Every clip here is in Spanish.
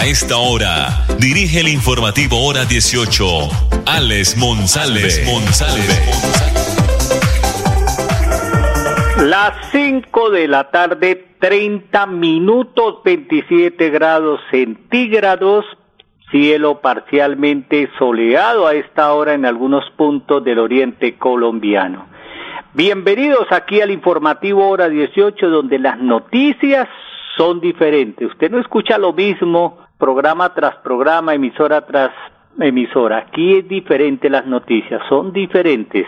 A esta hora, dirige el informativo Hora 18, Alex Monsalve. Las 5 de la tarde, 30 minutos, 27 grados centígrados, cielo parcialmente soleado a esta hora en algunos puntos del oriente colombiano. Bienvenidos aquí al informativo Hora 18, donde las noticias son diferentes. Usted no escucha lo mismo programa tras programa, emisora tras emisora. Aquí es diferente las noticias, son diferentes.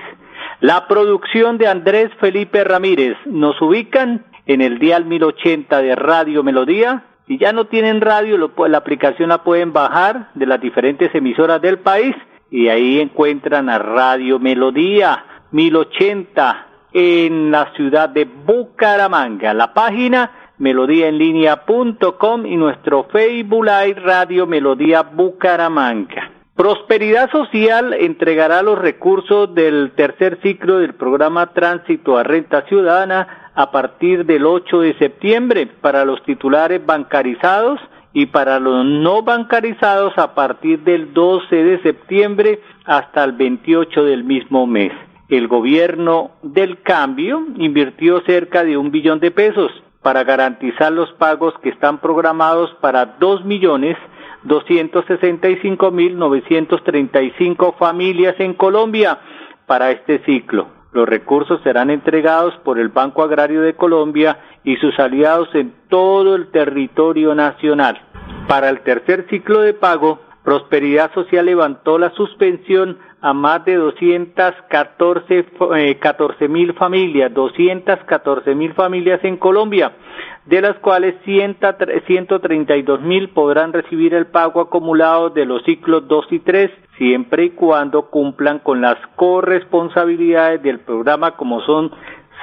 La producción de Andrés Felipe Ramírez nos ubican en el dial 1080 de Radio Melodía. Si ya no tienen radio, la aplicación la pueden bajar de las diferentes emisoras del país y ahí encuentran a Radio Melodía 1080 en la ciudad de Bucaramanga. La página melodíaenlínea.com y nuestro Facebook Live Radio Melodía Bucaramanga. Prosperidad Social entregará los recursos del tercer ciclo del programa Tránsito a Renta Ciudadana a partir del 8 de septiembre para los titulares bancarizados y para los no bancarizados a partir del 12 de septiembre hasta el 28 del mismo mes. El gobierno del cambio invirtió cerca de un billón de pesos para garantizar los pagos que están programados para dos millones doscientos sesenta y cinco mil novecientos treinta y cinco familias en Colombia para este ciclo. Los recursos serán entregados por el Banco Agrario de Colombia y sus aliados en todo el territorio nacional. Para el tercer ciclo de pago, Prosperidad Social levantó la suspensión a más de 214 eh, mil familias, 214 mil familias en Colombia, de las cuales 132 mil podrán recibir el pago acumulado de los ciclos 2 y 3, siempre y cuando cumplan con las corresponsabilidades del programa como son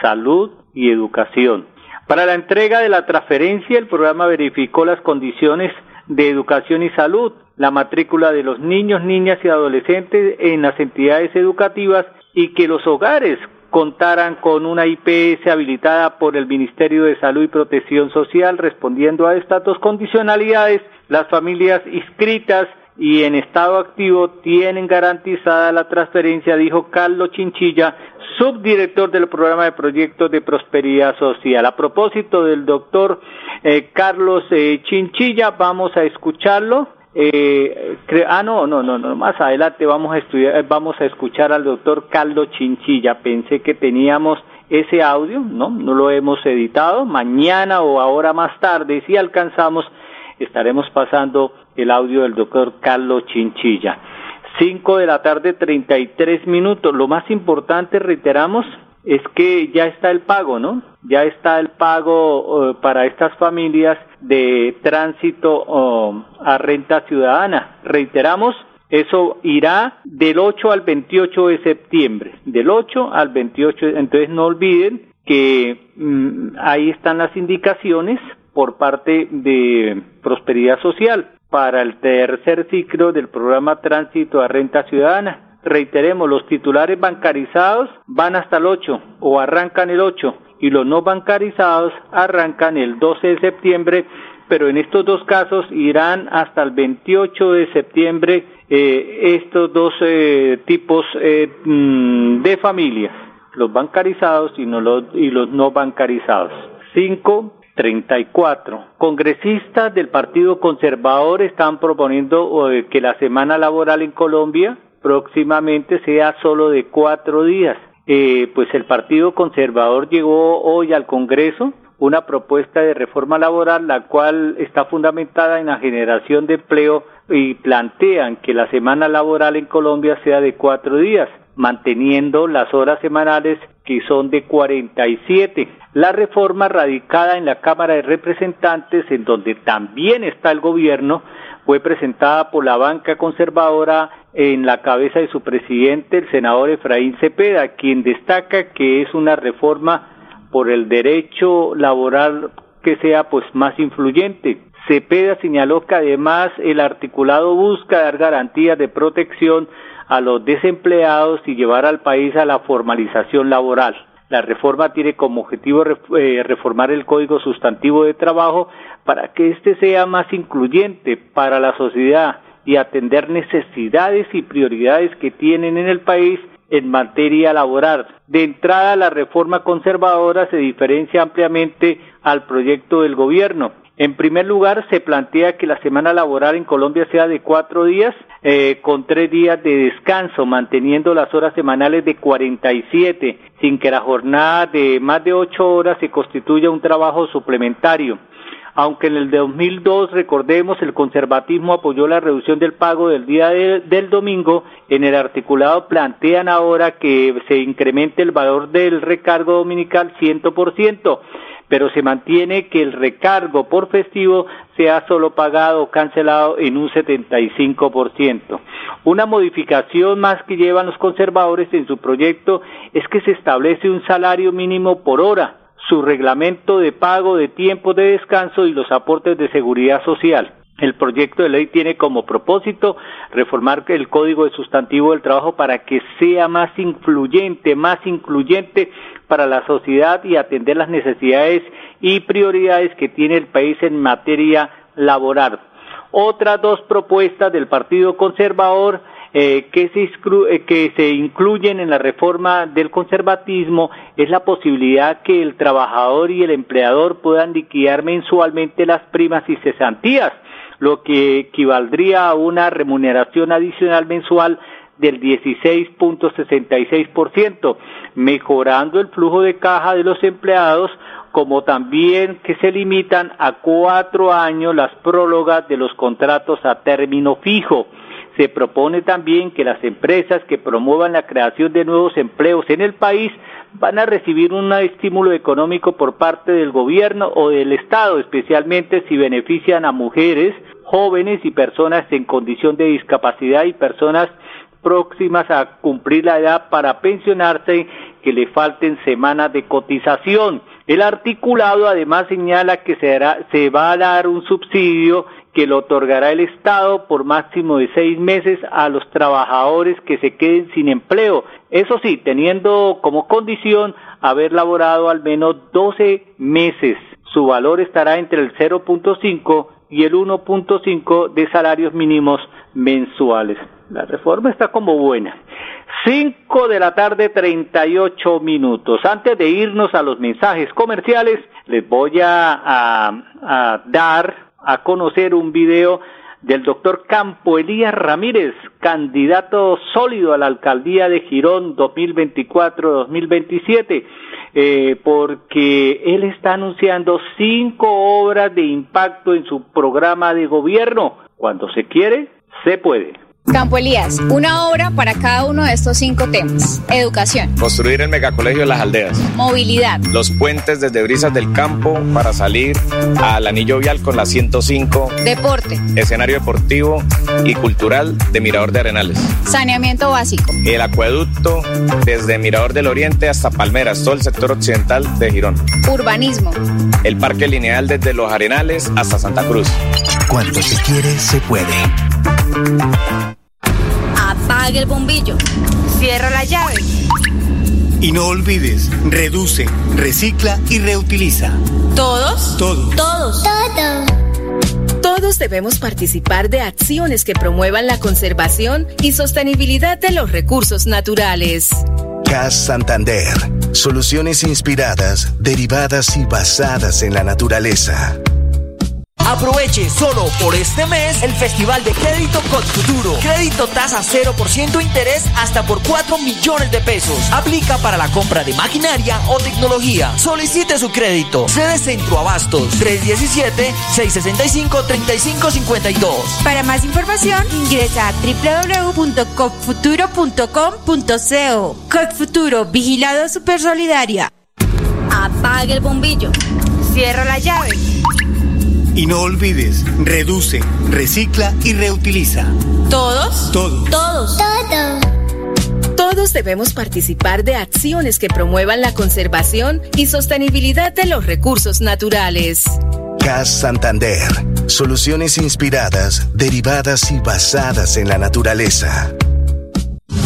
salud y educación. Para la entrega de la transferencia, el programa verificó las condiciones de educación y salud, la matrícula de los niños, niñas y adolescentes en las entidades educativas y que los hogares contaran con una IPS habilitada por el Ministerio de Salud y Protección Social respondiendo a estas dos condicionalidades, las familias inscritas y en estado activo tienen garantizada la transferencia, dijo Carlos Chinchilla, subdirector del programa de proyectos de prosperidad social. A propósito del doctor eh, Carlos eh, Chinchilla, vamos a escucharlo. Eh, ah, no, no, no, no, más adelante vamos a estudiar, eh, vamos a escuchar al doctor Carlos Chinchilla. Pensé que teníamos ese audio, no, no lo hemos editado. Mañana o ahora más tarde, si alcanzamos, estaremos pasando el audio del doctor Carlos Chinchilla. Cinco de la tarde, treinta y tres minutos. Lo más importante, reiteramos, es que ya está el pago, ¿no? Ya está el pago eh, para estas familias de tránsito oh, a renta ciudadana. Reiteramos, eso irá del 8 al 28 de septiembre. Del 8 al 28, entonces no olviden que mm, ahí están las indicaciones por parte de Prosperidad Social para el tercer ciclo del programa Tránsito a Renta Ciudadana. Reiteremos, los titulares bancarizados van hasta el 8 o arrancan el 8 y los no bancarizados arrancan el 12 de septiembre, pero en estos dos casos irán hasta el 28 de septiembre eh, estos dos eh, tipos eh, mm, de familias, los bancarizados y, no los, y los no bancarizados. 5 34. Congresistas del Partido Conservador están proponiendo eh, que la semana laboral en Colombia próximamente sea solo de cuatro días. Eh, pues el Partido Conservador llegó hoy al Congreso una propuesta de reforma laboral la cual está fundamentada en la generación de empleo y plantean que la semana laboral en Colombia sea de cuatro días, manteniendo las horas semanales que son de 47. La reforma radicada en la Cámara de Representantes, en donde también está el gobierno, fue presentada por la banca conservadora en la cabeza de su presidente, el senador Efraín Cepeda, quien destaca que es una reforma por el derecho laboral que sea pues más influyente. Cepeda señaló que además el articulado busca dar garantías de protección a los desempleados y llevar al país a la formalización laboral. La reforma tiene como objetivo eh, reformar el Código Sustantivo de Trabajo para que éste sea más incluyente para la sociedad y atender necesidades y prioridades que tienen en el país en materia laboral. De entrada, la reforma conservadora se diferencia ampliamente al proyecto del gobierno. En primer lugar, se plantea que la semana laboral en Colombia sea de cuatro días, eh, con tres días de descanso, manteniendo las horas semanales de 47, sin que la jornada de más de ocho horas se constituya un trabajo suplementario. Aunque en el 2002, recordemos, el conservatismo apoyó la reducción del pago del día del domingo, en el articulado plantean ahora que se incremente el valor del recargo dominical 100%, pero se mantiene que el recargo por festivo sea solo pagado o cancelado en un 75%. Una modificación más que llevan los conservadores en su proyecto es que se establece un salario mínimo por hora, su reglamento de pago de tiempo de descanso y los aportes de seguridad social. El proyecto de ley tiene como propósito reformar el Código de Sustantivo del Trabajo para que sea más influyente, más incluyente para la sociedad y atender las necesidades y prioridades que tiene el país en materia laboral. Otras dos propuestas del Partido Conservador eh, eh, que se incluyen en la reforma del conservatismo es la posibilidad que el trabajador y el empleador puedan liquidar mensualmente las primas y cesantías, lo que equivaldría a una remuneración adicional mensual del 16.66%, mejorando el flujo de caja de los empleados, como también que se limitan a cuatro años las prólogas de los contratos a término fijo. Se propone también que las empresas que promuevan la creación de nuevos empleos en el país van a recibir un estímulo económico por parte del gobierno o del Estado, especialmente si benefician a mujeres, jóvenes y personas en condición de discapacidad y personas próximas a cumplir la edad para pensionarse que le falten semanas de cotización. El articulado además señala que se, se va a dar un subsidio que lo otorgará el Estado por máximo de seis meses a los trabajadores que se queden sin empleo. Eso sí, teniendo como condición haber laborado al menos 12 meses. Su valor estará entre el 0.5 y el 1.5 de salarios mínimos mensuales. La reforma está como buena. 5 de la tarde, 38 minutos. Antes de irnos a los mensajes comerciales, les voy a, a dar a conocer un video del doctor Campo Elías Ramírez, candidato sólido a la alcaldía de Girón 2024-2027, eh, porque él está anunciando cinco obras de impacto en su programa de gobierno. Cuando se quiere, se puede. Campo Elías, una obra para cada uno de estos cinco temas. Educación. Construir el megacolegio de las aldeas. Movilidad. Los puentes desde Brisas del Campo para salir al anillo vial con la 105. Deporte. Escenario deportivo y cultural de Mirador de Arenales. Saneamiento básico. El acueducto desde Mirador del Oriente hasta Palmeras, todo el sector occidental de Girón. Urbanismo. El parque lineal desde Los Arenales hasta Santa Cruz. Cuando se quiere, se puede el bombillo. Cierra la llave. Y no olvides, reduce, recicla y reutiliza. ¿Todos? Todos. Todos. Todos. Todos debemos participar de acciones que promuevan la conservación y sostenibilidad de los recursos naturales. CAS Santander. Soluciones inspiradas, derivadas y basadas en la naturaleza. Aproveche solo por este mes el Festival de Crédito Futuro. Crédito tasa 0% interés hasta por 4 millones de pesos. Aplica para la compra de maquinaria o tecnología. Solicite su crédito. Sede Centro Abastos 317-665-3552. Para más información ingresa a www.copfuturo.com.co. Copfuturo, vigilado super solidaria. Apague el bombillo. Cierra la llave. Y no olvides, reduce, recicla y reutiliza. ¿Todos? Todos. Todos. Todos. Todos debemos participar de acciones que promuevan la conservación y sostenibilidad de los recursos naturales. CAS Santander. Soluciones inspiradas, derivadas y basadas en la naturaleza.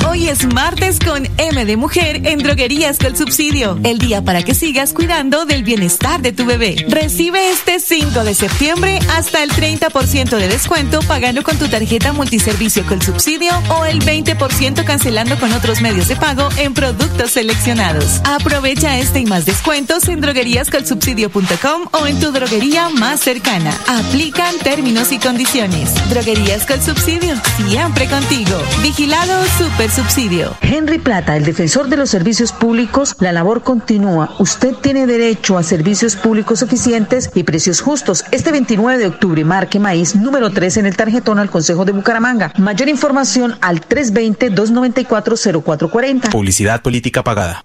Hoy es martes con M de Mujer en Droguerías con Subsidio. El día para que sigas cuidando del bienestar de tu bebé. Recibe este 5 de septiembre hasta el 30% de descuento pagando con tu tarjeta multiservicio con subsidio o el 20% cancelando con otros medios de pago en productos seleccionados. Aprovecha este y más descuentos en drogueríascolsubsidio.com o en tu droguería más cercana. Aplican términos y condiciones. Droguerías con Subsidio, siempre contigo. Vigilado Super subsidio. Henry Plata, el defensor de los servicios públicos, la labor continúa. Usted tiene derecho a servicios públicos eficientes y precios justos. Este 29 de octubre marque maíz número 3 en el tarjetón al Consejo de Bucaramanga. Mayor información al 320-294-0440. Publicidad política pagada.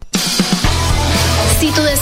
Si tu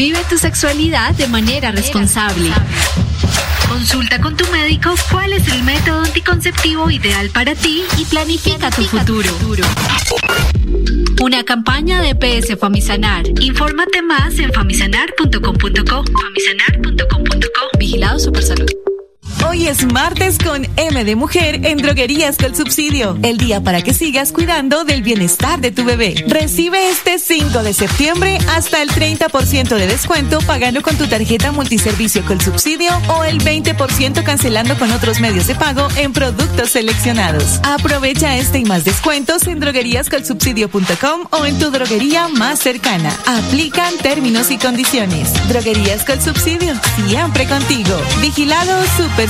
Vive tu sexualidad de manera responsable. Consulta con tu médico cuál es el método anticonceptivo ideal para ti y planifica tu futuro. Una campaña de PS Famisanar. Infórmate más en famisanar.com.co. Famisanar.com.co. Vigilado Supersalud. Hoy es martes con M de Mujer en Droguerías con Subsidio. El día para que sigas cuidando del bienestar de tu bebé. Recibe este 5 de septiembre hasta el 30% de descuento pagando con tu tarjeta multiservicio con subsidio o el 20% cancelando con otros medios de pago en productos seleccionados. Aprovecha este y más descuentos en drogueríascolsubsidio.com o en tu droguería más cercana. Aplican términos y condiciones. Droguerías con Subsidio, siempre contigo. Vigilado Super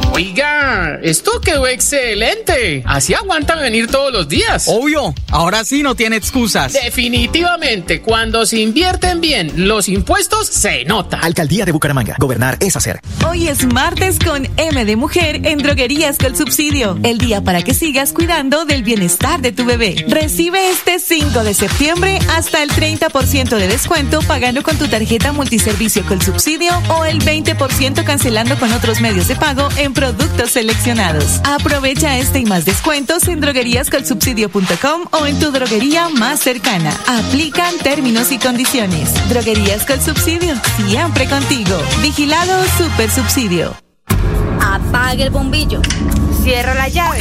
Oiga, esto quedó excelente. Así aguantan venir todos los días. Obvio, ahora sí no tiene excusas. Definitivamente, cuando se invierten bien los impuestos, se nota. Alcaldía de Bucaramanga. Gobernar es hacer. Hoy es martes con M de Mujer en Droguerías con Subsidio. El día para que sigas cuidando del bienestar de tu bebé. Recibe este 5 de septiembre hasta el 30% de descuento pagando con tu tarjeta multiservicio con subsidio o el 20% cancelando con otros medios de pago en productos seleccionados. Aprovecha este y más descuentos en drogueríascolsubsidio.com o en tu droguería más cercana. Aplican términos y condiciones. Droguerías con subsidio, siempre contigo. Vigilado Super Subsidio. Apague el bombillo. Cierra la llave.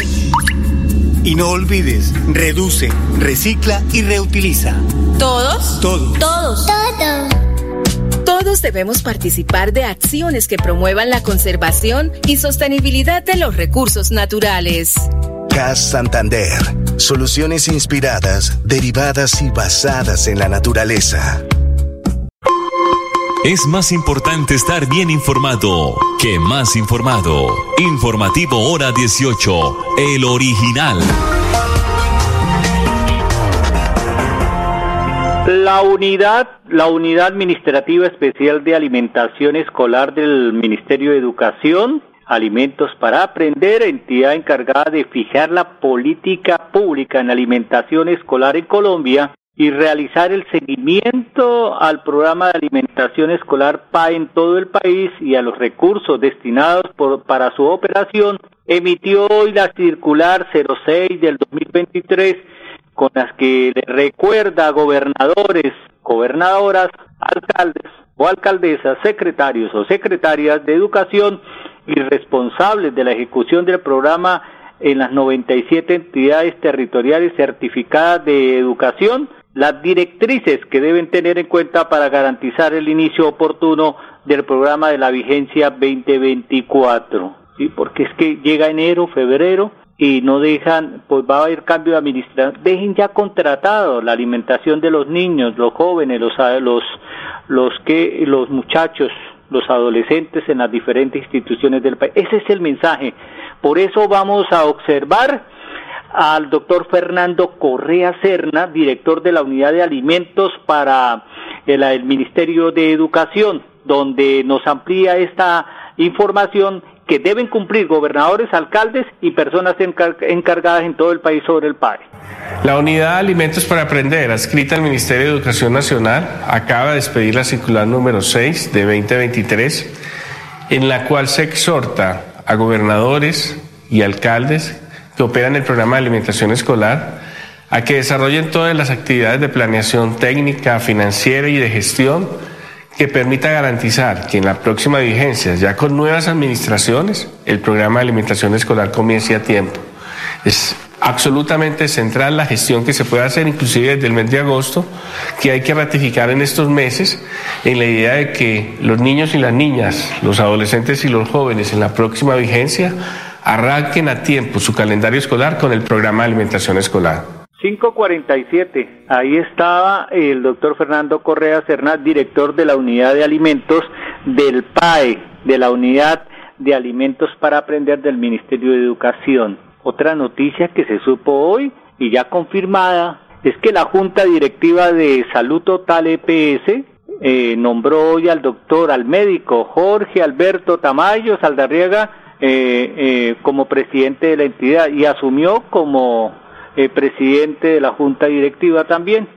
Y no olvides, reduce, recicla y reutiliza. ¿Todos? Todos. Todos. Todos. Todos debemos participar de acciones que promuevan la conservación y sostenibilidad de los recursos naturales. CAS Santander. Soluciones inspiradas, derivadas y basadas en la naturaleza. Es más importante estar bien informado que más informado. Informativo Hora 18, el original. La unidad, la unidad administrativa especial de alimentación escolar del Ministerio de Educación, Alimentos para Aprender, entidad encargada de fijar la política pública en alimentación escolar en Colombia, y realizar el seguimiento al programa de alimentación escolar PAE en todo el país y a los recursos destinados para su operación, emitió hoy la circular 06 del 2023 con las que recuerda a gobernadores, gobernadoras, alcaldes o alcaldesas, secretarios o secretarias de educación y responsables de la ejecución del programa en las 97 entidades territoriales certificadas de educación las directrices que deben tener en cuenta para garantizar el inicio oportuno del programa de la vigencia 2024. ¿sí? Porque es que llega enero, febrero y no dejan, pues va a haber cambio de administración. Dejen ya contratado la alimentación de los niños, los jóvenes, los, los, los, que, los muchachos, los adolescentes en las diferentes instituciones del país. Ese es el mensaje. Por eso vamos a observar al doctor Fernando Correa Serna, director de la Unidad de Alimentos para el, el, Ministerio de Educación, donde nos amplía esta información que deben cumplir gobernadores, alcaldes y personas encar encargadas en todo el país sobre el PAE. La Unidad de Alimentos para Aprender, adscrita al Ministerio de Educación Nacional, acaba de expedir la circular número 6 de 2023, en la cual se exhorta a gobernadores y alcaldes que operan el programa de alimentación escolar a que desarrollen todas las actividades de planeación técnica, financiera y de gestión que permita garantizar que en la próxima vigencia, ya con nuevas administraciones, el programa de alimentación escolar comience a tiempo. Es absolutamente central la gestión que se puede hacer, inclusive desde el mes de agosto, que hay que ratificar en estos meses, en la idea de que los niños y las niñas, los adolescentes y los jóvenes en la próxima vigencia arranquen a tiempo su calendario escolar con el programa de alimentación escolar. 547. Ahí estaba el doctor Fernando Correa Cernat, director de la unidad de alimentos del PAE, de la unidad de alimentos para aprender del Ministerio de Educación. Otra noticia que se supo hoy y ya confirmada es que la Junta Directiva de Salud Total EPS eh, nombró hoy al doctor, al médico Jorge Alberto Tamayo Saldarriaga eh, eh, como presidente de la entidad y asumió como eh, presidente de la junta directiva también.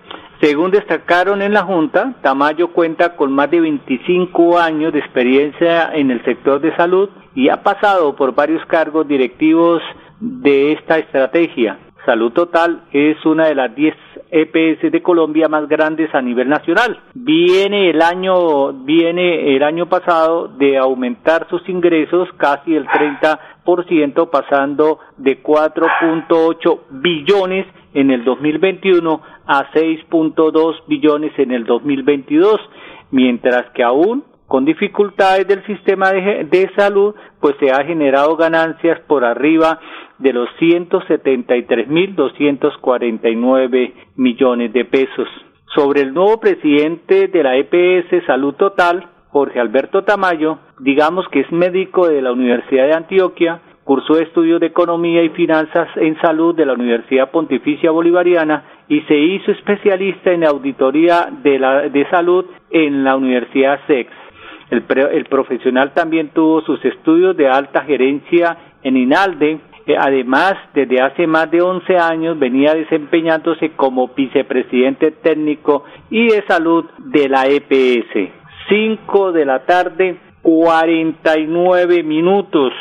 Según destacaron en la junta, Tamayo cuenta con más de 25 años de experiencia en el sector de salud y ha pasado por varios cargos directivos de esta estrategia. Salud Total es una de las 10 EPS de Colombia más grandes a nivel nacional. Viene el año viene el año pasado de aumentar sus ingresos casi el 30%, pasando de 4.8 billones en el 2021 a 6.2 billones en el 2022, mientras que aún con dificultades del sistema de, de, salud, pues se ha generado ganancias por arriba de los 173.249 millones de pesos. Sobre el nuevo presidente de la EPS Salud Total, Jorge Alberto Tamayo, digamos que es médico de la Universidad de Antioquia, cursó estudios de economía y finanzas en salud de la Universidad Pontificia Bolivariana y se hizo especialista en auditoría de, la, de salud en la Universidad SEX. El, el profesional también tuvo sus estudios de alta gerencia en INALDE, además, desde hace más de 11 años venía desempeñándose como vicepresidente técnico y de salud de la EPS. 5 de la tarde, 49 minutos.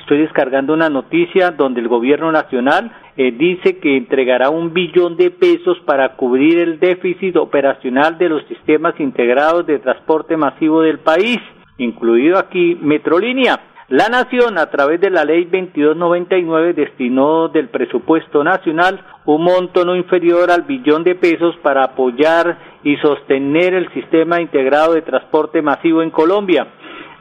Estoy descargando una noticia donde el gobierno nacional eh, dice que entregará un billón de pesos para cubrir el déficit operacional de los sistemas integrados de transporte masivo del país, incluido aquí Metrolínea. La Nación, a través de la Ley 2299, destinó del presupuesto nacional un monto no inferior al billón de pesos para apoyar y sostener el sistema integrado de transporte masivo en Colombia.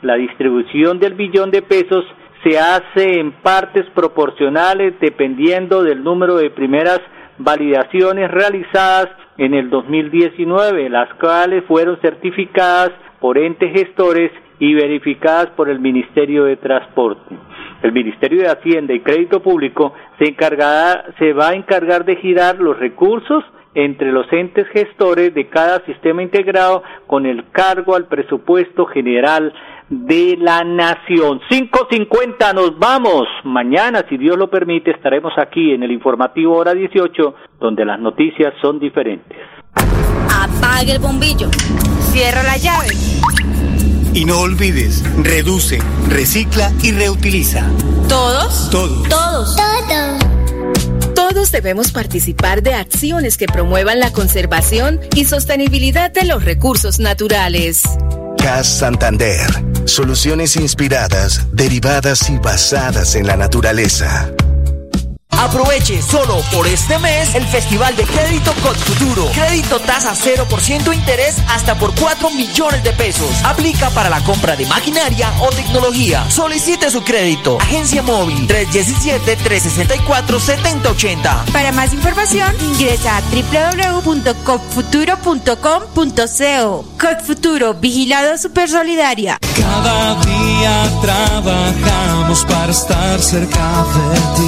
La distribución del billón de pesos se hace en partes proporcionales dependiendo del número de primeras validaciones realizadas en el 2019, las cuales fueron certificadas por entes gestores y verificadas por el Ministerio de Transporte. El Ministerio de Hacienda y Crédito Público se, encargará, se va a encargar de girar los recursos entre los entes gestores de cada sistema integrado con el cargo al presupuesto general de la nación. 5.50 nos vamos. Mañana, si Dios lo permite, estaremos aquí en el informativo hora 18, donde las noticias son diferentes. Apague el bombillo. Cierra la llave. Y no olvides, reduce, recicla y reutiliza. ¿Todos? Todos. Todos. Todos. Todos debemos participar de acciones que promuevan la conservación y sostenibilidad de los recursos naturales. CAS Santander. Soluciones inspiradas, derivadas y basadas en la naturaleza. Aproveche solo por este mes el Festival de Crédito Futuro. Crédito tasa 0% interés hasta por 4 millones de pesos. Aplica para la compra de maquinaria o tecnología. Solicite su crédito. Agencia móvil 317-364-7080. Para más información ingresa a www.copfuturo.com.co. Copfuturo, vigilado super solidaria. Cada día trabajamos para estar cerca de ti.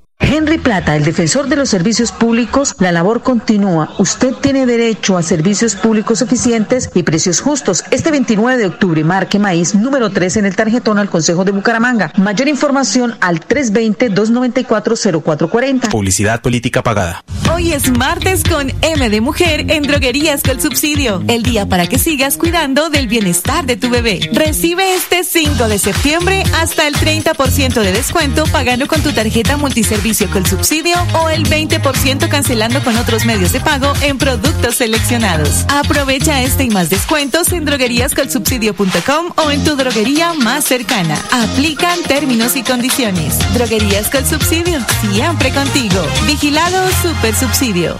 Henry Plata, el defensor de los servicios públicos, la labor continúa. Usted tiene derecho a servicios públicos eficientes y precios justos. Este 29 de octubre, marque maíz número 3 en el tarjetón al Consejo de Bucaramanga. Mayor información al 320-294-0440. Publicidad política pagada. Hoy es martes con M de Mujer en Droguerías con Subsidio. El día para que sigas cuidando del bienestar de tu bebé. Recibe este 5 de septiembre hasta el 30% de descuento pagando con tu tarjeta multiservicio con subsidio o el 20% cancelando con otros medios de pago en productos seleccionados. Aprovecha este y más descuentos en drogueríascolsubsidio.com o en tu droguería más cercana. Aplican términos y condiciones. Droguerías con subsidio, siempre contigo. Vigilado Super Subsidio.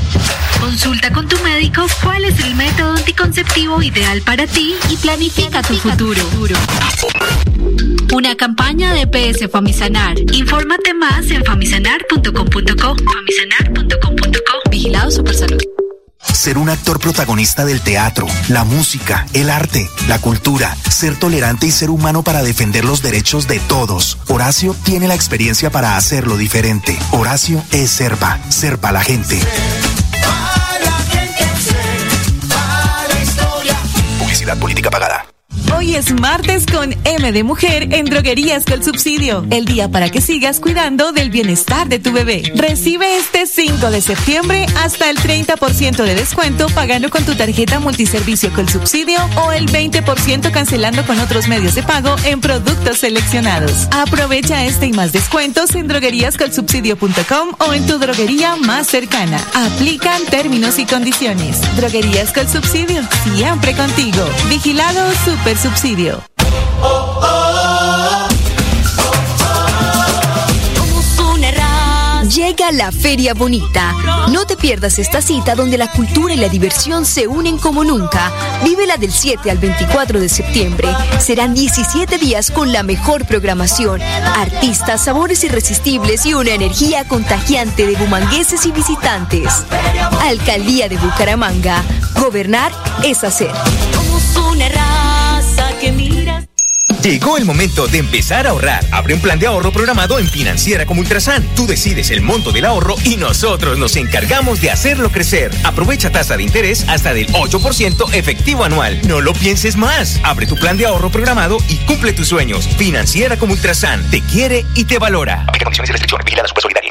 Consulta con tu médico cuál es el método anticonceptivo ideal para ti y planifica tu futuro. Una campaña de PS Famisanar. Infórmate más en famisanar.com.co. Famisanar.com.co. Vigilado Supersalud. Ser un actor protagonista del teatro, la música, el arte, la cultura, ser tolerante y ser humano para defender los derechos de todos. Horacio tiene la experiencia para hacerlo diferente. Horacio es Serpa, Serpa la gente. Publicidad política pagada. Hoy es martes con M de Mujer en Droguerías con Subsidio. El día para que sigas cuidando del bienestar de tu bebé. Recibe este 5 de septiembre hasta el 30% de descuento pagando con tu tarjeta multiservicio con subsidio o el 20% cancelando con otros medios de pago en productos seleccionados. Aprovecha este y más descuentos en drogueríascolsubsidio.com o en tu droguería más cercana. Aplican términos y condiciones. Droguerías con Subsidio, siempre contigo. Vigilado Super Subsidio. Llega la Feria Bonita. No te pierdas esta cita donde la cultura y la diversión se unen como nunca. Vívela del 7 al 24 de septiembre. Serán 17 días con la mejor programación, artistas, sabores irresistibles y una energía contagiante de bumangueses y visitantes. Alcaldía de Bucaramanga. Gobernar es hacer. Llegó el momento de empezar a ahorrar. Abre un plan de ahorro programado en Financiera como Ultrasan. Tú decides el monto del ahorro y nosotros nos encargamos de hacerlo crecer. Aprovecha tasa de interés hasta del 8% efectivo anual. No lo pienses más. Abre tu plan de ahorro programado y cumple tus sueños. Financiera como Ultrasan. Te quiere y te valora. Aplica condiciones y restricciones. Vigilada Super Solidaria.